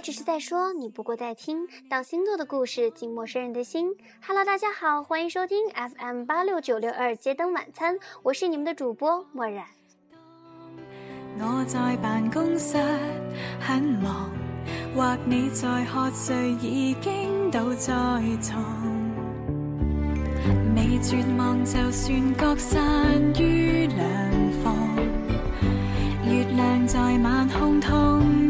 只是在说，你不过在听到星座的故事，进陌生人的心。Hello，大家好，欢迎收听 FM 八六九六二街灯晚餐，我是你们的主播漠然。我在办公室很忙，或你在喝醉，已经倒在床。未绝望，就算各散于两方。月亮在晚空同样。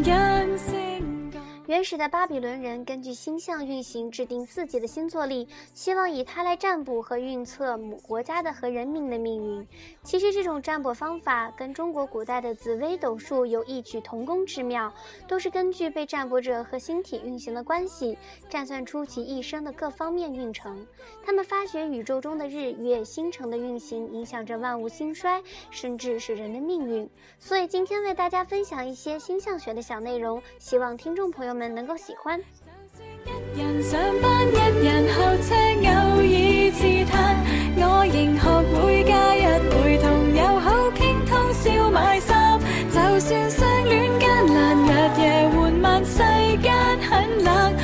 原始的巴比伦人根据星象运行制定自己的星座历，希望以它来占卜和预测母国家的和人民的命运。其实这种占卜方法跟中国古代的紫微斗数有异曲同工之妙，都是根据被占卜者和星体运行的关系，占算出其一生的各方面运程。他们发觉宇宙中的日月星辰的运行影响着万物兴衰，甚至是人的命运。所以今天为大家分享一些星象学的小内容，希望听众朋友们。们能够喜欢。一人上班，一人候车，偶尔自叹，我仍学会假日陪同友好倾通宵买衫。就算相恋艰难，日夜缓慢，世间很冷，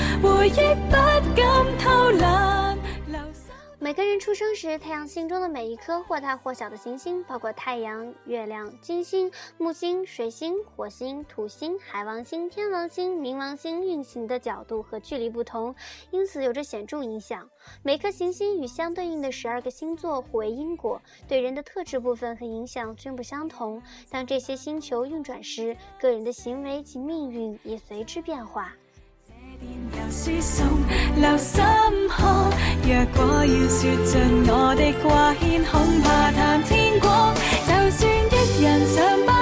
每个人出生时，太阳系中的每一颗或大或小的行星，包括太阳、月亮、金星、木星、水星、火星、土星、海王星、天王星、冥王星运行的角度和距离不同，因此有着显著影响。每颗行星与相对应的十二个星座互为因果，对人的特质部分和影响均不相同。当这些星球运转时，个人的行为及命运也随之变化。又输送，留心看。若果要说尽我的挂牵，恐怕谈天光。就算一人上班，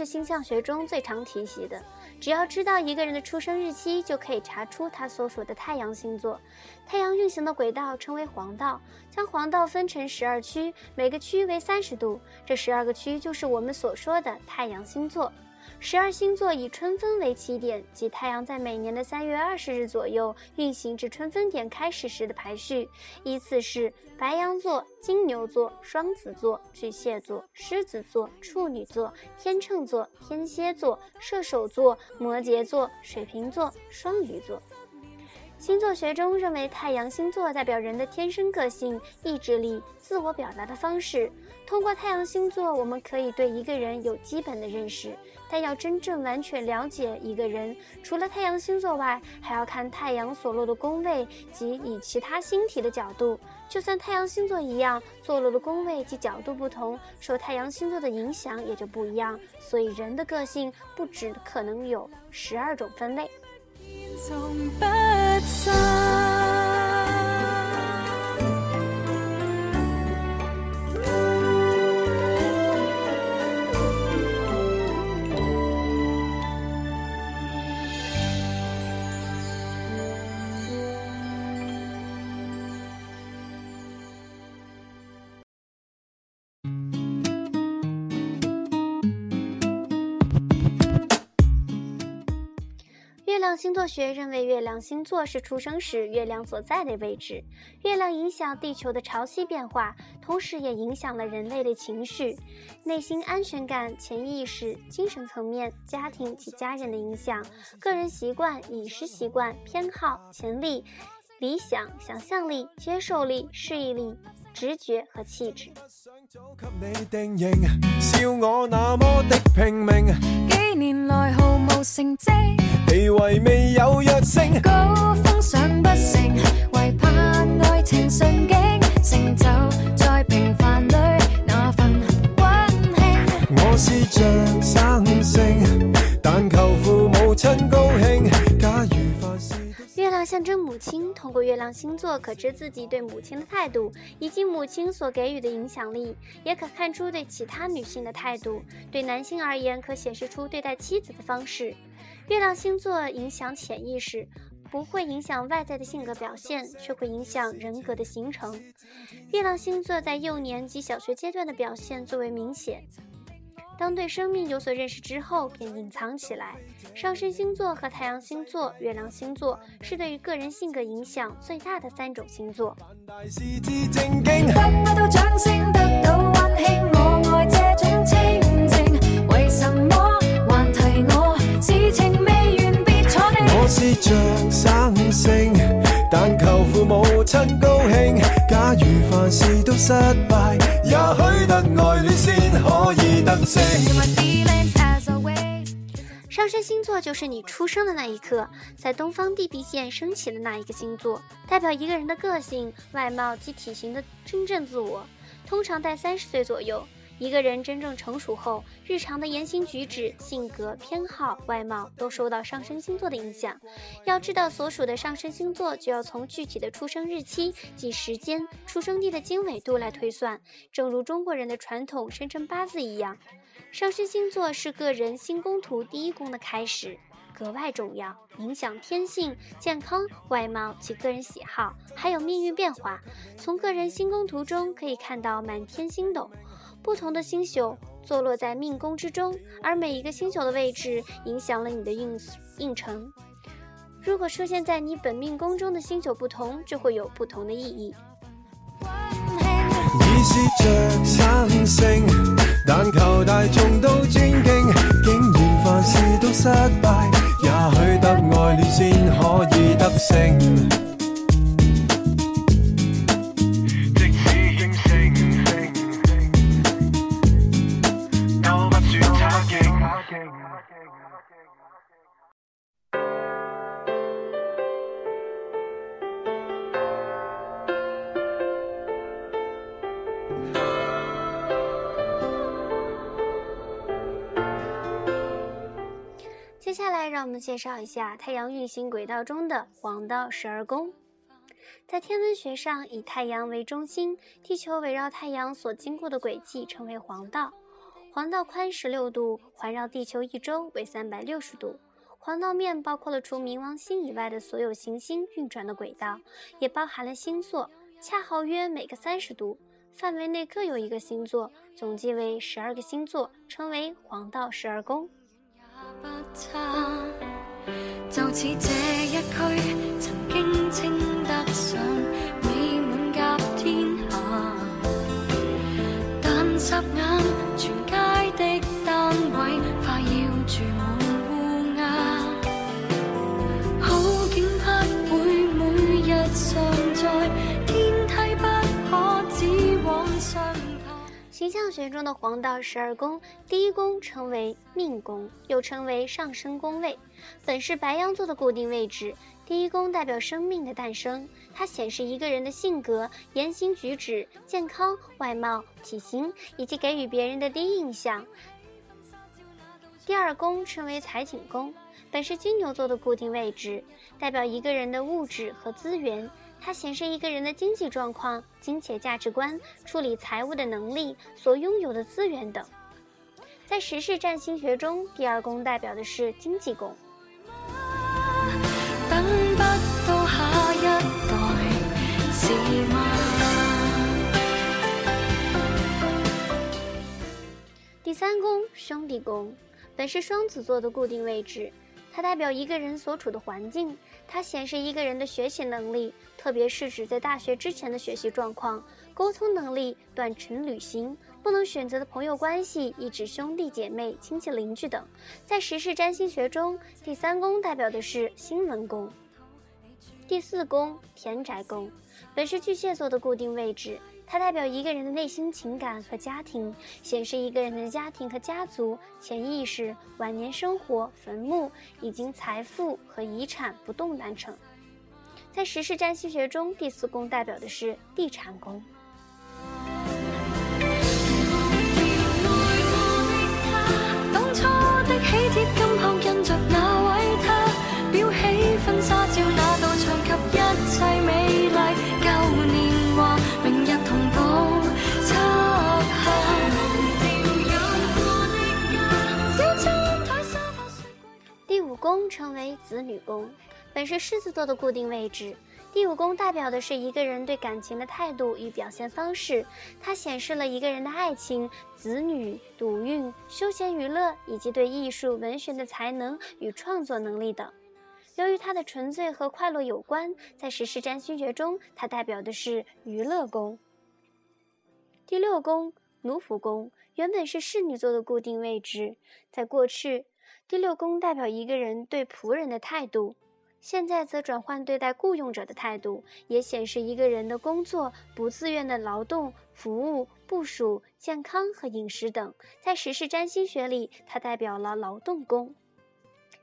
是星象学中最常提及的。只要知道一个人的出生日期，就可以查出他所属的太阳星座。太阳运行的轨道称为黄道，将黄道分成十二区，每个区为三十度。这十二个区就是我们所说的太阳星座。十二星座以春分为起点，即太阳在每年的三月二十日左右运行至春分点开始时的排序，依次是白羊座、金牛座、双子座、巨蟹座、狮子座、处女座、天秤座、天蝎座、射手座、摩羯座、水瓶座、双鱼座。星座学中认为，太阳星座代表人的天生个性、意志力、自我表达的方式。通过太阳星座，我们可以对一个人有基本的认识。但要真正完全了解一个人，除了太阳星座外，还要看太阳所落的宫位及以其他星体的角度。就算太阳星座一样，坐落的宫位及角度不同，受太阳星座的影响也就不一样。所以，人的个性不只可能有十二种分类。星座学认为，月亮星座是出生时月亮所在的位置。月亮影响地球的潮汐变化，同时也影响了人类的情绪、内心安全感、潜意识、精神层面、家庭及家人的影响、个人习惯、饮食习惯、偏好、潜力、理想、想象力、接受力、适应力、直觉和气质。几年来毫无成绩，地位未有高峰上不成，唯盼爱情顺境，成就在平凡里那份温馨。我是像生性，但求父母亲高兴。假如凡事。月亮象征母亲，通过月亮星座可知自己对母亲的态度，以及母亲所给予的影响力，也可看出对其他女性的态度。对男性而言，可显示出对待妻子的方式。月亮星座影响潜意识，不会影响外在的性格表现，却会影响人格的形成。月亮星座在幼年及小学阶段的表现最为明显。当对生命有所认识之后，便隐藏起来。上升星座和太阳星座、月亮星座是对于个人性格影响最大的三种星座。生性，但求父母亲高兴。假如凡事都失败，也许得爱恋先可以得胜。上升星座就是你出生的那一刻，在东方地平线升起的那一个星座，代表一个人的个性、外貌及体型的真正自我，通常在三十岁左右。一个人真正成熟后，日常的言行举止、性格偏好、外貌都受到上升星座的影响。要知道所属的上升星座，就要从具体的出生日期及时间、出生地的经纬度来推算。正如中国人的传统生辰八字一样，上升星座是个人星宫图第一宫的开始，格外重要，影响天性、健康、外貌及个人喜好，还有命运变化。从个人星宫图中可以看到满天星斗。不同的星宿坐落在命宫之中，而每一个星宿的位置影响了你的运运程。如果出现在你本命宫中的星宿不同，就会有不同的意义。但求大众都尊敬，竟然凡事都失败，也许得爱恋先可以得胜。接下来，让我们介绍一下太阳运行轨道中的黄道十二宫。在天文学上，以太阳为中心，地球围绕太阳所经过的轨迹称为黄道。黄道宽十六度，环绕地球一周为三百六十度。黄道面包括了除冥王星以外的所有行星运转的轨道，也包含了星座，恰好约每个三十度范围内各有一个星座，总计为十二个星座，称为黄道十二宫。不差，就似这一区学中的黄道十二宫，第一宫称为命宫，又称为上升宫位，本是白羊座的固定位置。第一宫代表生命的诞生，它显示一个人的性格、言行举止、健康、外貌、体型以及给予别人的第一印象。第二宫称为财景宫，本是金牛座的固定位置，代表一个人的物质和资源。它显示一个人的经济状况、金钱价值观、处理财务的能力、所拥有的资源等。在时事占星学中，第二宫代表的是经济宫。第三宫兄弟宫，本是双子座的固定位置，它代表一个人所处的环境。它显示一个人的学习能力，特别是指在大学之前的学习状况、沟通能力、短程旅行、不能选择的朋友关系，以指兄弟姐妹、亲戚邻居等。在时事占星学中，第三宫代表的是新闻宫。第四宫田宅宫，本是巨蟹座的固定位置。它代表一个人的内心情感和家庭，显示一个人的家庭和家族、潜意识、晚年生活、坟墓以及财富和遗产不动难成。在十世占星学中，第四宫代表的是地产宫。宫称为子女宫，本是狮子座的固定位置。第五宫代表的是一个人对感情的态度与表现方式，它显示了一个人的爱情、子女、赌运、休闲娱乐以及对艺术、文学的才能与创作能力等。由于它的纯粹和快乐有关，在时事占星学中，它代表的是娱乐宫。第六宫奴仆宫原本是侍女座的固定位置，在过去，第六宫代表一个人对仆人的态度。现在则转换对待雇佣者的态度，也显示一个人的工作、不自愿的劳动、服务、部署、健康和饮食等。在时事占星学里，它代表了劳动宫。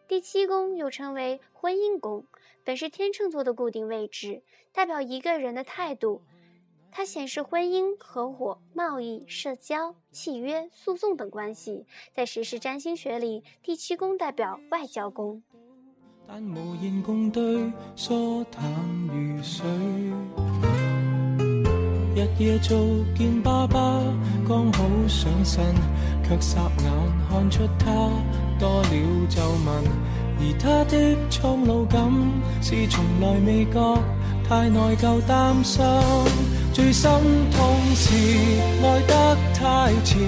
第七宫又称为婚姻宫，本是天秤座的固定位置，代表一个人的态度。它显示婚姻、合伙、贸易、社交、契约、诉讼等关系。在时事占星学里，第七宫代表外交宫。但无言共对，疏淡如水。日夜做见爸爸，刚好上身，却霎眼看出他多了皱纹。而他的苍老感是从来未觉太内疚担心。最心痛是爱得太迟，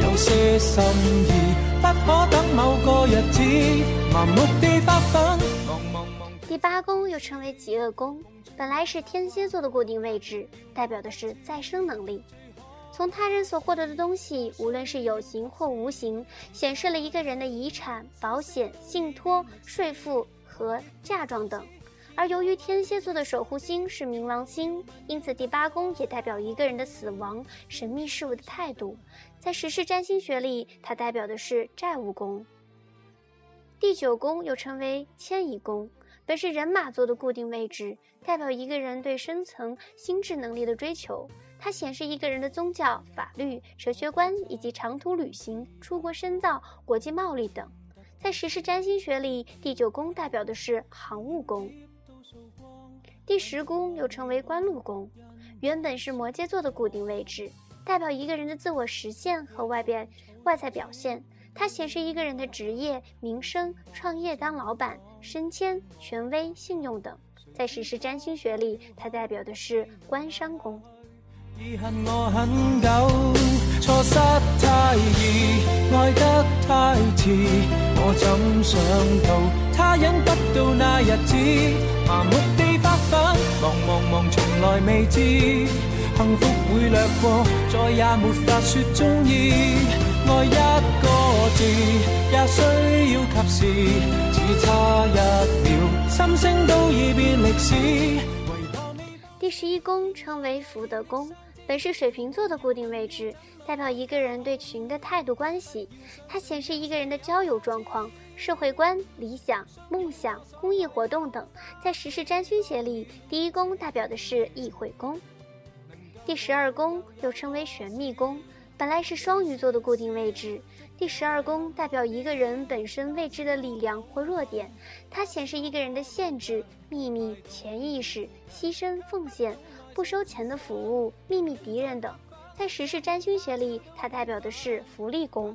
有些心意。不可等某个日子，盲目地发第八宫又称为极恶宫，本来是天蝎座的固定位置，代表的是再生能力。从他人所获得的东西，无论是有形或无形，显示了一个人的遗产、保险、信托、税负和嫁妆等。而由于天蝎座的守护星是冥王星，因此第八宫也代表一个人的死亡、神秘事物的态度。在时事占星学里，它代表的是债务宫。第九宫又称为迁移宫，本是人马座的固定位置，代表一个人对深层心智能力的追求。它显示一个人的宗教、法律、哲学观以及长途旅行、出国深造、国际贸易等。在时事占星学里，第九宫代表的是航务宫。第十宫又称为官禄宫，原本是摩羯座的固定位置，代表一个人的自我实现和外边外在表现。它显示一个人的职业、名声、创业当老板、升迁、权威、信用等。在时事占星学里，它代表的是官商宫。遗憾我很久，错失太，爱得太迟，我怎想到他忍不到那日子，麻木地发奋。忙忙忙，从来未知幸福会掠过，再也没法说中意。爱一个字，也需要及时，只差一秒，心声都已变历史。第十一宫称为福德宫，本是水瓶座的固定位置，代表一个人对群的态度关系。它显示一个人的交友状况。社会观、理想、梦想、公益活动等，在时事占星学里，第一宫代表的是议会宫。第十二宫又称为玄秘宫，本来是双鱼座的固定位置。第十二宫代表一个人本身未知的力量或弱点，它显示一个人的限制、秘密、潜意识、牺牲、奉献、不收钱的服务、秘密敌人等。在时事占星学里，它代表的是福利宫。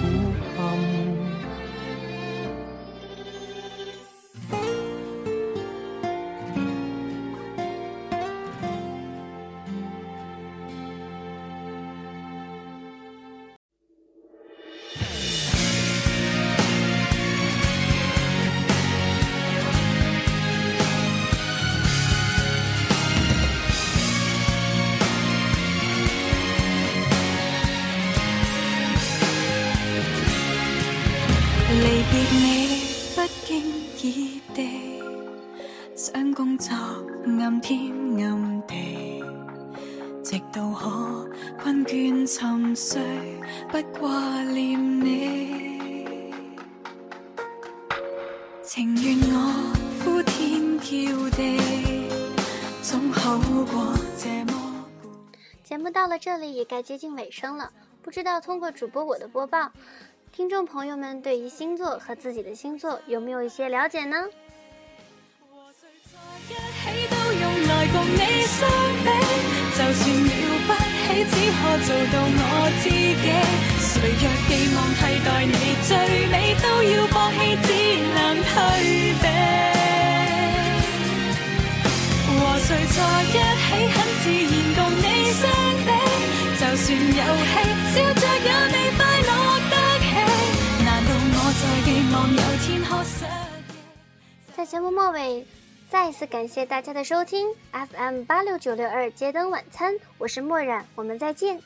想工作暗天暗地直到可困倦沉睡不挂念你，情愿我呼天叫地，总好过这么。节目到了这里也该接近尾声了，不知道通过主播我的播报，听众朋友们对于星座和自己的星座有没有一些了解呢？谁在一起很自然共你相比，就算有气，笑着也节目末尾，再一次感谢大家的收听，FM 八六九六二街灯晚餐，我是墨染，我们再见。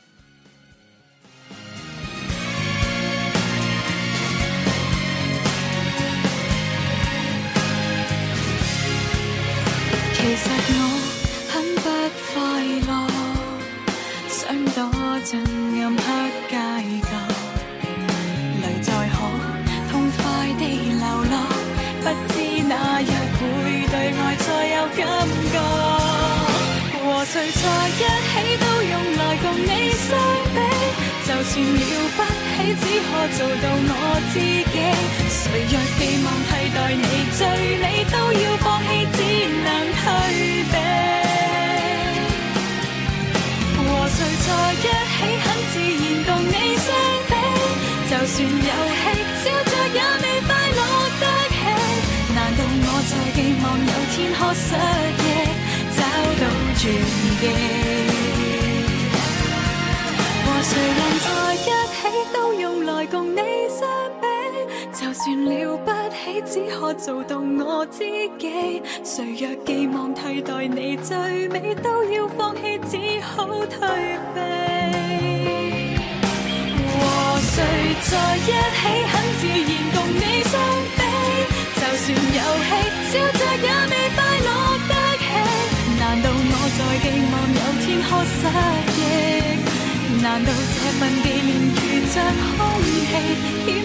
其实我很不快乐，算了不起，只可做到我自己。谁若寄望替代你，最尾都要放弃，只能退避。和谁在一起，很自然共你相比。就算有戏笑着也未快乐得起。难道我在寄望有天可失忆，找到转机？谁能起，都用来共你相比。就算了不起，只可做到我自己。谁若寄望替代你，最尾都要放弃，只好退避。和谁在一起，很自然共你相比。就算游戏笑着也未快乐得起。难道我在寄望有天可失忆？难道这份纪念如像空气，